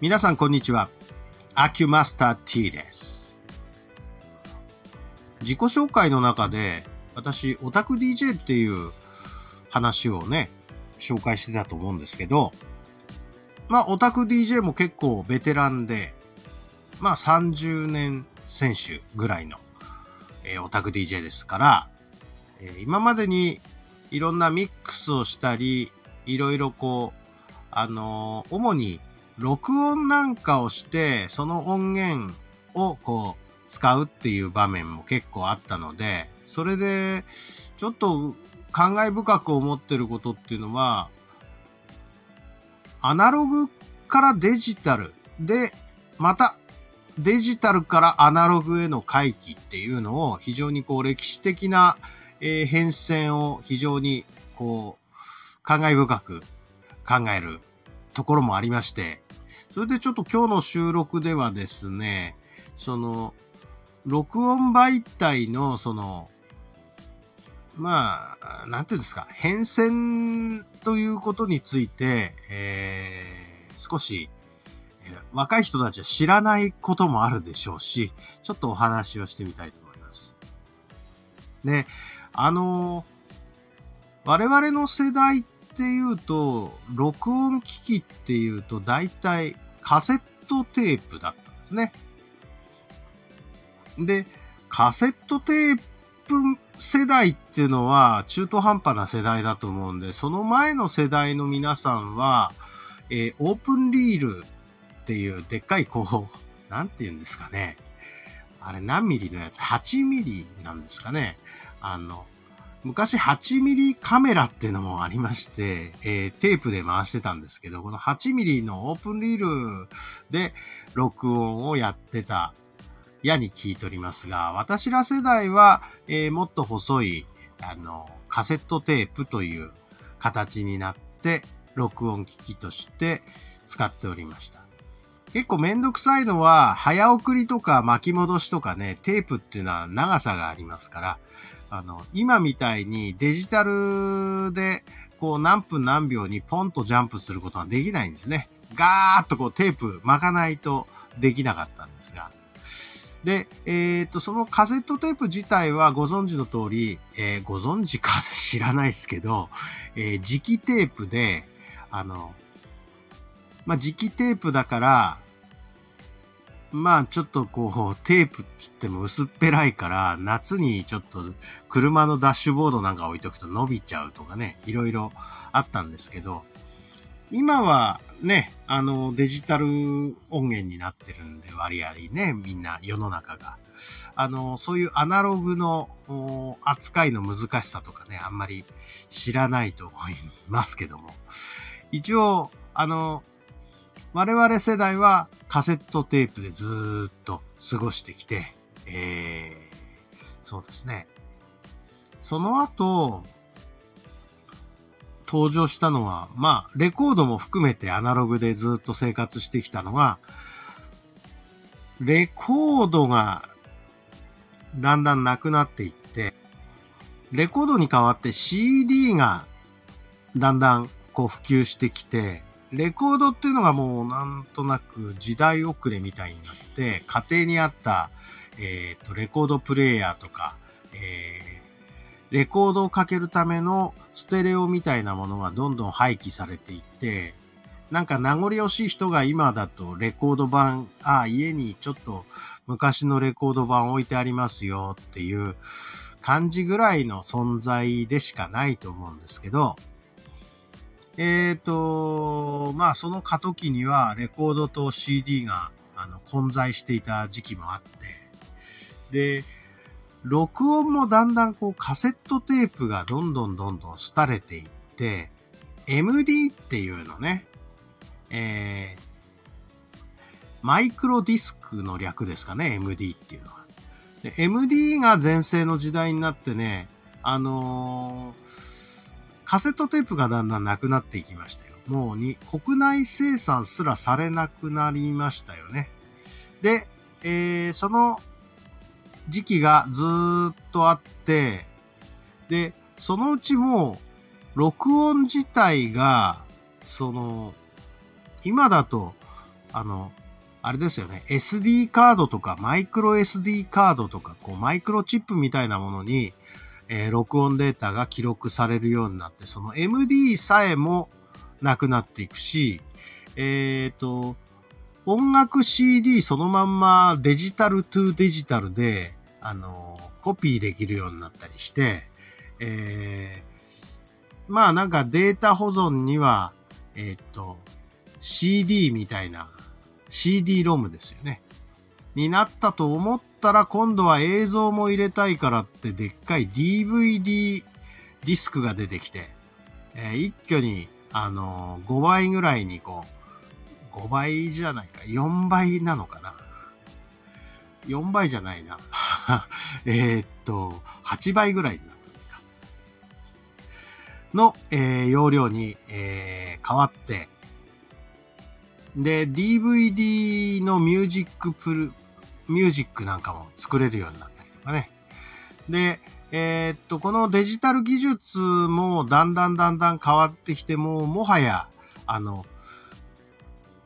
皆さんこんにちは。アキュマスター T です。自己紹介の中で、私、オタク DJ っていう話をね、紹介してたと思うんですけど、まあ、オタク DJ も結構ベテランで、まあ、30年選手ぐらいの、えー、オタク DJ ですから、えー、今までにいろんなミックスをしたり、いろいろこう、あのー、主に録音なんかをして、その音源をこう、使うっていう場面も結構あったので、それで、ちょっと感慨深く思ってることっていうのは、アナログからデジタルで、またデジタルからアナログへの回帰っていうのを非常にこう歴史的な、え、変遷を非常にこう感慨深く考えるところもありまして、それでちょっと今日の収録ではですね、その、録音媒体の、その、まあ、なんていうんですか、変遷ということについて、えー、少しえ、若い人たちは知らないこともあるでしょうし、ちょっとお話をしてみたいと思います。で、あの、我々の世代っていうと、録音機器っていうと、大体カセットテープだったんですね。で、カセットテープ世代っていうのは中途半端な世代だと思うんで、その前の世代の皆さんは、えー、オープンリールっていうでっかいこう、なんて言うんですかね。あれ何ミリのやつ ?8 ミリなんですかね。あの、昔8ミリカメラっていうのもありまして、えー、テープで回してたんですけど、この8ミリのオープンリールで録音をやってた矢に聞いておりますが、私ら世代は、えー、もっと細い、あの、カセットテープという形になって、録音機器として使っておりました。結構めんどくさいのは、早送りとか巻き戻しとかね、テープっていうのは長さがありますから、あの、今みたいにデジタルで、こう何分何秒にポンとジャンプすることはできないんですね。ガーッとこうテープ巻かないとできなかったんですが。で、えっ、と、そのカセットテープ自体はご存知の通り、えー、ご存知か知らないですけど、えー、磁気テープで、あの、まあ、磁気テープだから、まあちょっとこう、テープっつっても薄っぺらいから、夏にちょっと車のダッシュボードなんか置いとくと伸びちゃうとかね、いろいろあったんですけど、今はね、あの、デジタル音源になってるんで割合ね、みんな世の中が。あの、そういうアナログの扱いの難しさとかね、あんまり知らないと思いますけども。一応、あの、我々世代はカセットテープでずっと過ごしてきて、えー、そうですね。その後、登場したのは、まあ、レコードも含めてアナログでずっと生活してきたのが、レコードがだんだんなくなっていって、レコードに代わって CD がだんだんこう普及してきて、レコードっていうのがもうなんとなく時代遅れみたいになって、家庭にあった、え、ー、と、レコードプレイヤーとか、えー、レコードをかけるためのステレオみたいなものがどんどん廃棄されていって、なんか名残惜しい人が今だとレコード版、ああ、家にちょっと昔のレコード版置いてありますよっていう感じぐらいの存在でしかないと思うんですけど、えっ、ー、と、まあその過渡期にはレコードと CD があの混在していた時期もあって、で、録音もだんだんこうカセットテープがどんどんどんどん廃れていって、MD っていうのね、えー、マイクロディスクの略ですかね、MD っていうのは。MD が全盛の時代になってね、あのーカセットテープがだんだんなくなっていきましたよ。もうに、国内生産すらされなくなりましたよね。で、えー、その時期がずっとあって、で、そのうちもう、録音自体が、その、今だと、あの、あれですよね、SD カードとかマイクロ SD カードとか、こう、マイクロチップみたいなものに、えー、録音データが記録されるようになって、その MD さえもなくなっていくし、えっ、ー、と、音楽 CD そのまんまデジタルトゥデジタルで、あの、コピーできるようになったりして、えー、まあなんかデータ保存には、えっ、ー、と、CD みたいな CD-ROM ですよね。になったと思ったら今度は映像も入れたいからってでっかい DVD ディスクが出てきて、えー、一挙にあのー、5倍ぐらいにこう、5倍じゃないか、4倍なのかな。4倍じゃないな。えっと、8倍ぐらいになったのか。の、えー、容量に、えー、変わって、で、DVD のミュージックプル、ミュージックなんかも作れるようになったりとかね。で、えー、っと、このデジタル技術もだんだんだんだん変わってきて、ももはや、あの、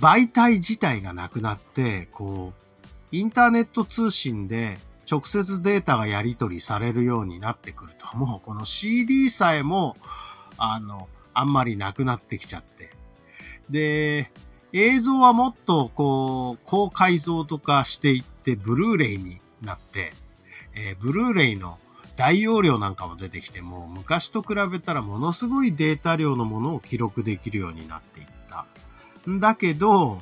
媒体自体がなくなって、こう、インターネット通信で直接データがやり取りされるようになってくると、もうこの CD さえも、あの、あんまりなくなってきちゃって。で、映像はもっとこう、高解像とかしていって、ブルーレイになって、えー、ブルーレイの大容量なんかも出てきても、昔と比べたらものすごいデータ量のものを記録できるようになっていった。んだけど、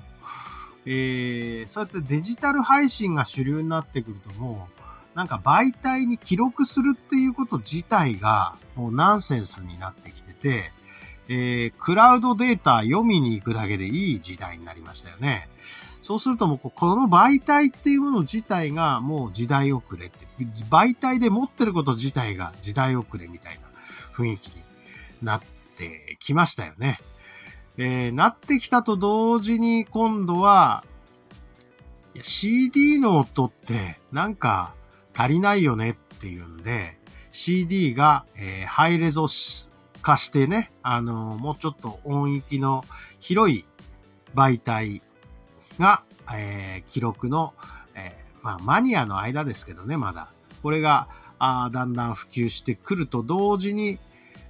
えー、そうやってデジタル配信が主流になってくるともう、なんか媒体に記録するっていうこと自体がもうナンセンスになってきてて、えー、クラウドデータ読みに行くだけでいい時代になりましたよね。そうするともうこの媒体っていうもの自体がもう時代遅れって、媒体で持ってること自体が時代遅れみたいな雰囲気になってきましたよね。えー、なってきたと同時に今度は、CD の音ってなんか足りないよねっていうんで、CD が、えー、ハイレゾ化してね、あの、もうちょっと音域の広い媒体が、えー、記録の、えー、まあ、マニアの間ですけどね、まだ。これが、あだんだん普及してくると同時に、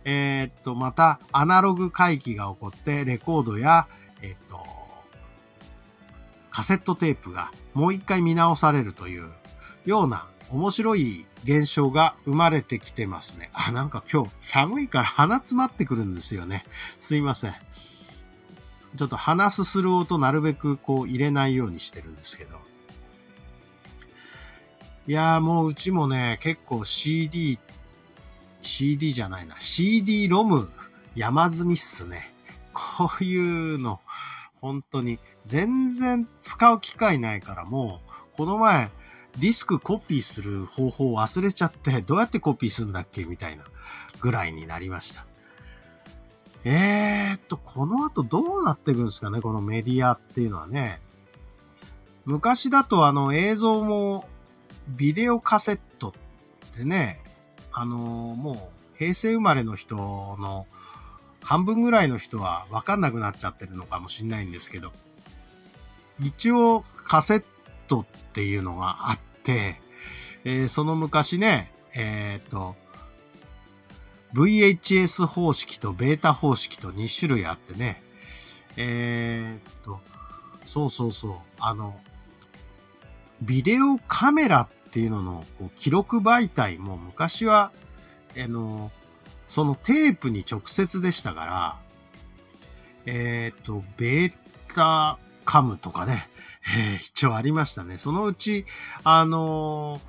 えー、っと、またアナログ回帰が起こって、レコードや、えー、っと、カセットテープがもう一回見直されるというような面白い現象が生まれてきてますね。あ、なんか今日寒いから鼻詰まってくるんですよね。すいません。ちょっと鼻すする音なるべくこう入れないようにしてるんですけど。いやーもううちもね、結構 CD CD じゃないな。CD ロム山積みっすね。こういうの、本当に全然使う機会ないからもう、この前、ディスクコピーする方法を忘れちゃって、どうやってコピーするんだっけみたいなぐらいになりました。えーっと、この後どうなっていくんですかねこのメディアっていうのはね。昔だとあの映像もビデオカセットってね、あの、もう平成生まれの人の半分ぐらいの人はわかんなくなっちゃってるのかもしれないんですけど、一応カセットっていうのがあって、えー、その昔ね、えっ、と、VHS 方式とベータ方式と2種類あってね、えっ、と、そうそうそう、あの、ビデオカメラっていうののこう記録媒体も昔は、あの、そのテープに直接でしたから、えっ、ー、と、ベータカムとかね、えー、一応ありましたね。そのうち、あの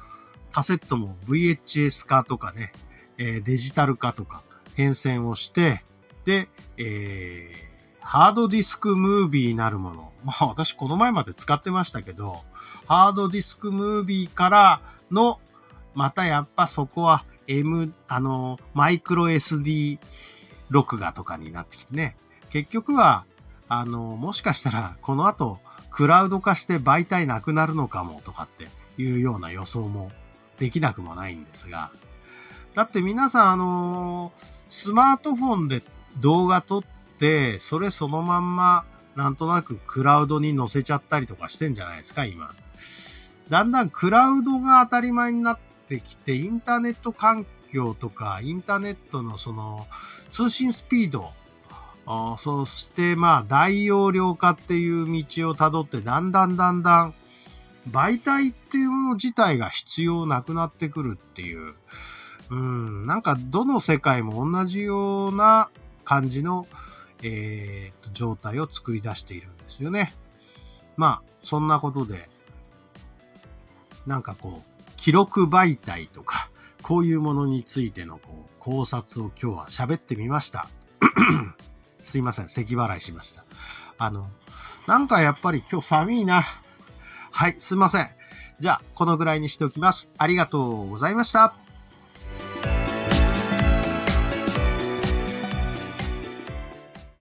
ー、カセットも VHS 化とかね、えー、デジタル化とか変遷をして、で、えー、ハードディスクムービーなるもの。まあ私この前まで使ってましたけど、ハードディスクムービーからの、またやっぱそこは M、あの、マイクロ SD 録画とかになってきてね。結局は、あの、もしかしたらこの後クラウド化して媒体なくなるのかもとかっていうような予想もできなくもないんですが。だって皆さんあの、スマートフォンで動画撮って、それそのまんまなんとなくクラウドに載せちゃったりとかしてんじゃないですか、今。だんだんクラウドが当たり前になってきて、インターネット環境とか、インターネットのその通信スピード、そしてまあ大容量化っていう道をたどって、だんだんだんだん媒体っていうもの自体が必要なくなってくるっていう、うん、なんかどの世界も同じような感じの、えー、状態を作り出しているんですよね。まあ、そんなことで、なんかこう、記録媒体とか、こういうものについてのこう考察を今日は喋ってみました。すいません、咳払いしました。あの、なんかやっぱり今日寒いな。はい、すいません。じゃあ、このぐらいにしておきます。ありがとうございました。